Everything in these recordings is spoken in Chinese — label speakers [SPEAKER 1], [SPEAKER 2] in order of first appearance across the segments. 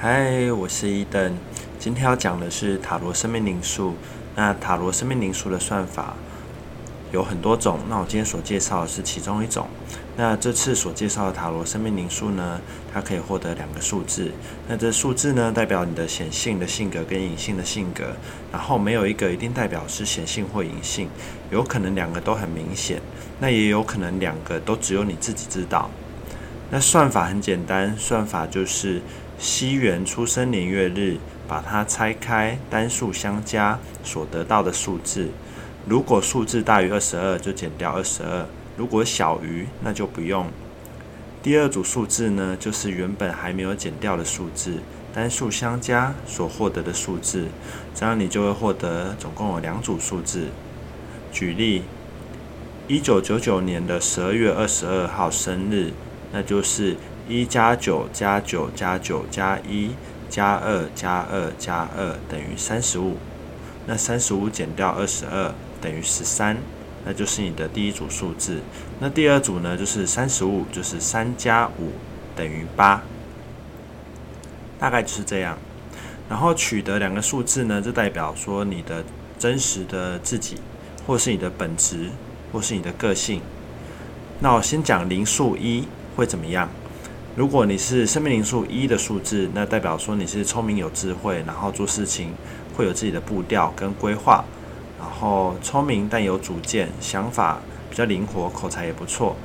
[SPEAKER 1] 嗨，我是伊登。今天要讲的是塔罗生命灵数。那塔罗生命灵数的算法有很多种，那我今天所介绍的是其中一种。那这次所介绍的塔罗生命灵数呢，它可以获得两个数字。那这数字呢，代表你的显性的性格跟隐性的性格。然后没有一个一定代表是显性或隐性，有可能两个都很明显，那也有可能两个都只有你自己知道。那算法很简单，算法就是。西元出生年月日，把它拆开，单数相加所得到的数字。如果数字大于二十二，就减掉二十二；如果小于，那就不用。第二组数字呢，就是原本还没有减掉的数字，单数相加所获得的数字。这样你就会获得总共有两组数字。举例，一九九九年的十二月二十二号生日，那就是。一加九加九加九加一加二加二加二等于三十五，那三十五减掉二十二等于十三，那就是你的第一组数字。那第二组呢，就是三十五，就是三加五等于八，大概就是这样。然后取得两个数字呢，就代表说你的真实的自己，或是你的本质，或是你的个性。那我先讲零数一会怎么样？如果你是生命灵数一的数字，那代表说你是聪明有智慧，然后做事情会有自己的步调跟规划，然后聪明但有主见，想法比较灵活，口才也不错。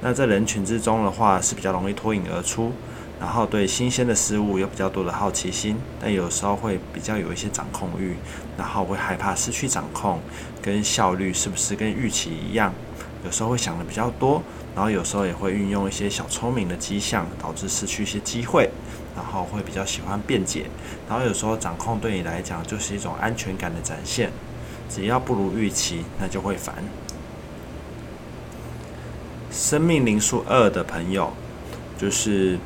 [SPEAKER 1] 那在人群之中的话是比较容易脱颖而出，然后对新鲜的事物有比较多的好奇心，但有时候会比较有一些掌控欲，然后会害怕失去掌控，跟效率是不是跟预期一样？有时候会想的比较多。然后有时候也会运用一些小聪明的迹象，导致失去一些机会。然后会比较喜欢辩解。然后有时候掌控对你来讲就是一种安全感的展现。只要不如预期，那就会烦。生命灵数二的朋友，就是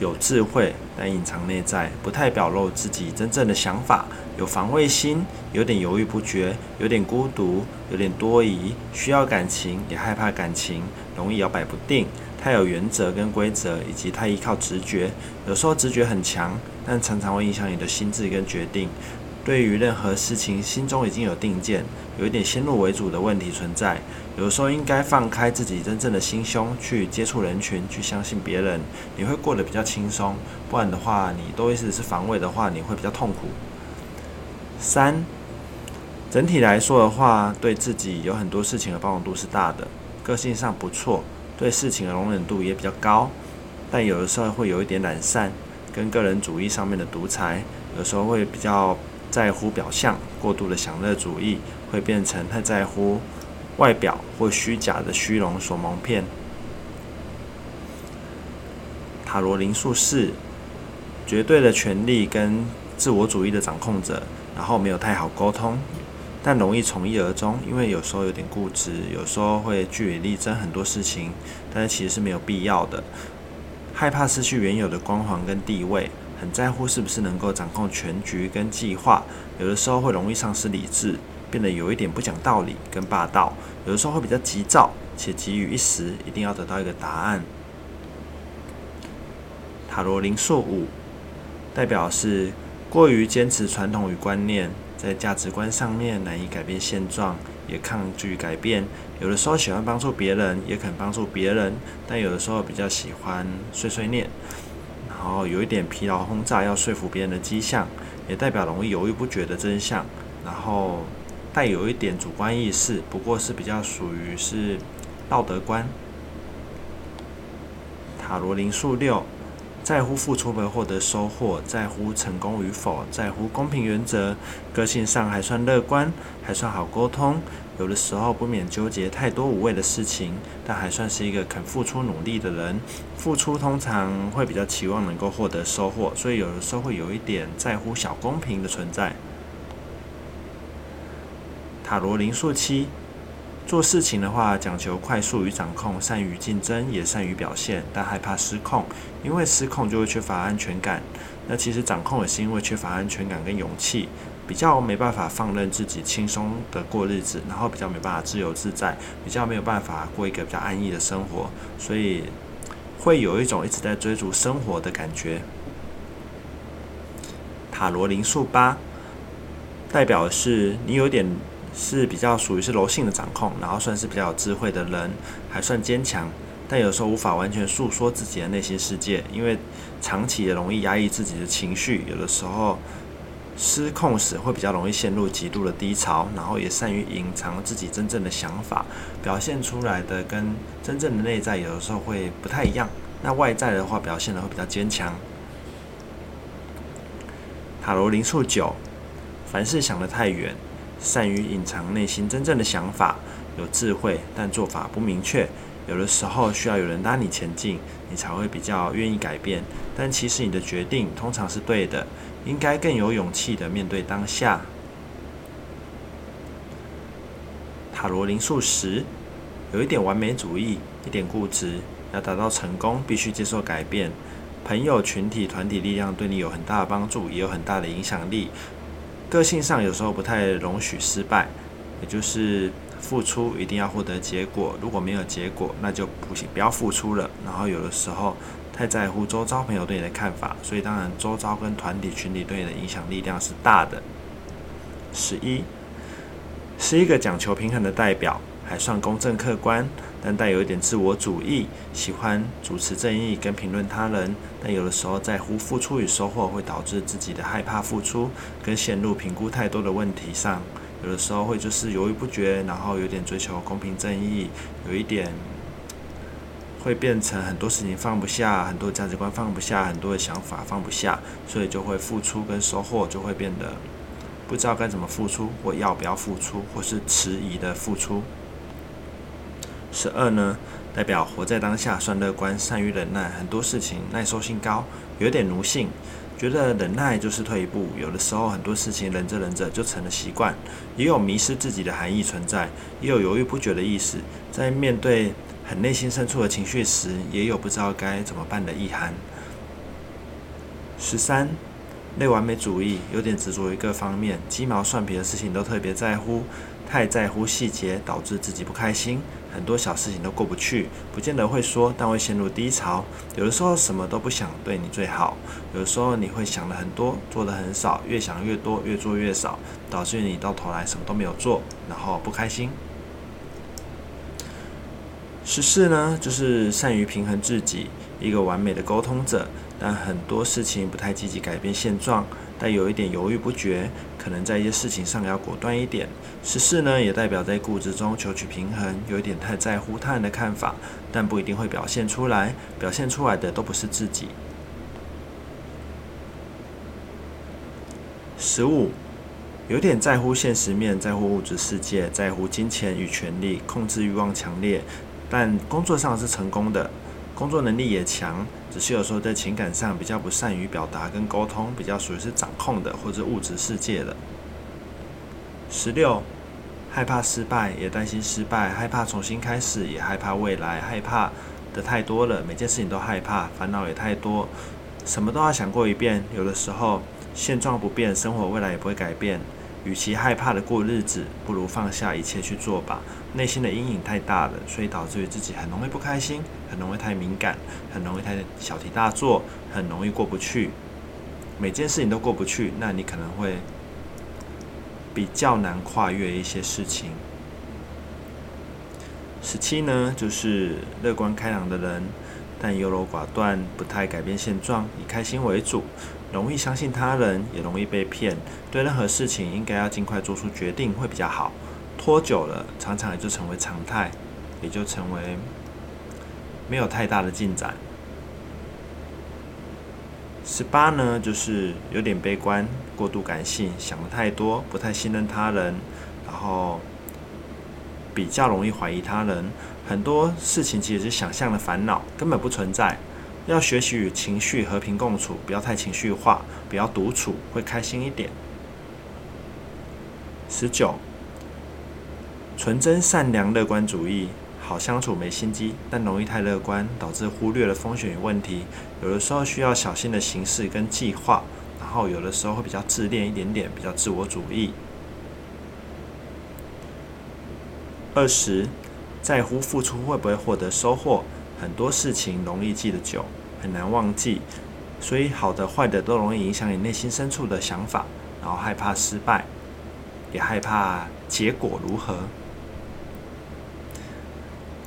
[SPEAKER 1] 有智慧但隐藏内在，不太表露自己真正的想法。有防卫心，有点犹豫不决，有点孤独，有点多疑，需要感情，也害怕感情，容易摇摆不定。太有原则跟规则，以及太依靠直觉，有时候直觉很强，但常常会影响你的心智跟决定。对于任何事情，心中已经有定见，有一点先入为主的问题存在。有时候应该放开自己真正的心胸，去接触人群，去相信别人，你会过得比较轻松。不然的话，你都一直是防卫的话，你会比较痛苦。三，整体来说的话，对自己有很多事情的包容度是大的，个性上不错，对事情的容忍度也比较高，但有的时候会有一点懒散，跟个人主义上面的独裁，有时候会比较在乎表象，过度的享乐主义会变成太在乎外表或虚假的虚荣所蒙骗。塔罗灵数四，绝对的权力跟自我主义的掌控者。然后没有太好沟通，但容易从一而终，因为有时候有点固执，有时候会据理力争很多事情，但是其实是没有必要的。害怕失去原有的光环跟地位，很在乎是不是能够掌控全局跟计划，有的时候会容易丧失理智，变得有一点不讲道理跟霸道，有的时候会比较急躁，且急于一时，一定要得到一个答案。塔罗灵数五，代表是。过于坚持传统与观念，在价值观上面难以改变现状，也抗拒改变。有的时候喜欢帮助别人，也肯帮助别人，但有的时候比较喜欢碎碎念，然后有一点疲劳轰炸，要说服别人的迹象，也代表容易犹豫不决的真相。然后带有一点主观意识，不过是比较属于是道德观。塔罗灵数六。在乎付出没获得收获，在乎成功与否，在乎公平原则，个性上还算乐观，还算好沟通。有的时候不免纠结太多无谓的事情，但还算是一个肯付出努力的人。付出通常会比较期望能够获得收获，所以有的时候会有一点在乎小公平的存在。塔罗灵数七。做事情的话，讲求快速与掌控，善于竞争，也善于表现，但害怕失控，因为失控就会缺乏安全感。那其实掌控也是因为缺乏安全感跟勇气，比较没办法放任自己轻松的过日子，然后比较没办法自由自在，比较没有办法过一个比较安逸的生活，所以会有一种一直在追逐生活的感觉。塔罗灵数八，代表的是你有点是比较属于是柔性的掌控，然后算是比较有智慧的人，还算坚强，但有时候无法完全诉说自己的内心世界，因为长期也容易压抑自己的情绪，有的时候失控时会比较容易陷入极度的低潮，然后也善于隐藏自己真正的想法，表现出来的跟真正的内在有的时候会不太一样。那外在的话，表现的会比较坚强。塔罗灵数九，凡事想得太远，善于隐藏内心真正的想法，有智慧，但做法不明确。有的时候需要有人拉你前进，你才会比较愿意改变。但其实你的决定通常是对的，应该更有勇气的面对当下。塔罗灵数十，有一点完美主义，一点固执。要达到成功，必须接受改变。朋友、群体、团体力量对你有很大的帮助，也有很大的影响力。个性上有时候不太容许失败，也就是付出一定要获得结果。如果没有结果，那就不行，不要付出了。然后有的时候太在乎周遭朋友对你的看法，所以当然周遭跟团体、群体对你的影响力量是大的。十一，是一个讲求平衡的代表。还算公正客观，但带有一点自我主义，喜欢主持正义跟评论他人，但有的时候在乎付出与收获，会导致自己的害怕付出跟陷入评估太多的问题上，有的时候会就是犹豫不决，然后有点追求公平正义，有一点会变成很多事情放不下，很多价值观放不下，很多的想法放不下，所以就会付出跟收获就会变得不知道该怎么付出，或要不要付出，或是迟疑的付出。十二呢，代表活在当下，算乐观，善于忍耐，很多事情耐受性高，有点奴性，觉得忍耐就是退一步。有的时候很多事情忍着忍着就成了习惯，也有迷失自己的含义存在，也有犹豫不决的意思。在面对很内心深处的情绪时，也有不知道该怎么办的意涵。十三，类完美主义，有点执着于各方面，鸡毛蒜皮的事情都特别在乎。太在乎细节，导致自己不开心，很多小事情都过不去，不见得会说，但会陷入低潮。有的时候什么都不想对你最好，有的时候你会想的很多，做的很少，越想越多，越做越少，导致你到头来什么都没有做，然后不开心。十四呢，就是善于平衡自己，一个完美的沟通者，但很多事情不太积极改变现状。但有一点犹豫不决，可能在一些事情上要果断一点。十四呢，也代表在固执中求取平衡，有一点太在乎他人的看法，但不一定会表现出来，表现出来的都不是自己。十五，有点在乎现实面，在乎物质世界，在乎金钱与权力，控制欲望强烈，但工作上是成功的。工作能力也强，只是有时候在情感上比较不善于表达跟沟通，比较属于是掌控的或者物质世界的。十六，害怕失败，也担心失败，害怕重新开始，也害怕未来，害怕的太多了，每件事情都害怕，烦恼也太多，什么都要想过一遍。有的时候现状不变，生活未来也不会改变。与其害怕的过日子，不如放下一切去做吧。内心的阴影太大了，所以导致于自己很容易不开心，很容易太敏感，很容易太小题大做，很容易过不去。每件事情都过不去，那你可能会比较难跨越一些事情。十七呢，就是乐观开朗的人，但优柔寡断，不太改变现状，以开心为主。容易相信他人，也容易被骗。对任何事情，应该要尽快做出决定会比较好。拖久了，常常也就成为常态，也就成为没有太大的进展。十八呢，就是有点悲观，过度感性，想得太多，不太信任他人，然后比较容易怀疑他人。很多事情其实是想象的烦恼，根本不存在。要学习与情绪和平共处，不要太情绪化，不要独处，会开心一点。十九，纯真、善良、乐观主义，好相处，没心机，但容易太乐观，导致忽略了风险与问题。有的时候需要小心的形式跟计划，然后有的时候会比较自恋一点点，比较自我主义。二十，在乎付出会不会获得收获。很多事情容易记得久，很难忘记。所以好的坏的都容易影响你内心深处的想法，然后害怕失败，也害怕结果如何。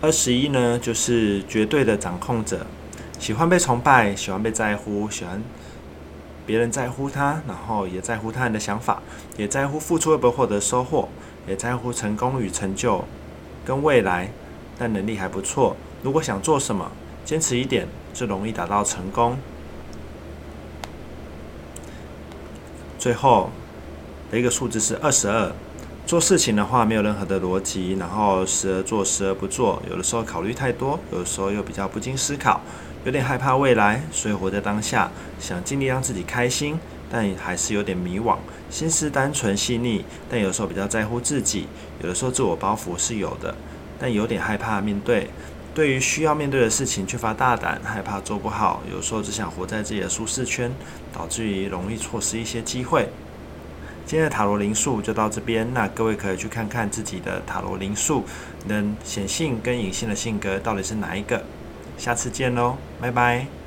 [SPEAKER 1] 二十一呢，就是绝对的掌控者，喜欢被崇拜，喜欢被在乎，喜欢别人在乎他，然后也在乎他人的想法，也在乎付出会不会获得收获，也在乎成功与成就跟未来，但能力还不错。如果想做什么，坚持一点，就容易达到成功。最后的一个数字是二十二。做事情的话，没有任何的逻辑，然后时而做，时而不做。有的时候考虑太多，有的时候又比较不经思考，有点害怕未来，所以活在当下，想尽力让自己开心，但还是有点迷惘。心思单纯细腻，但有时候比较在乎自己。有的时候自我包袱是有的，但有点害怕面对。对于需要面对的事情缺乏大胆，害怕做不好。有时候只想活在自己的舒适圈，导致于容易错失一些机会。今天的塔罗灵数就到这边，那各位可以去看看自己的塔罗灵数，能显性跟隐性的性格到底是哪一个？下次见喽，拜拜。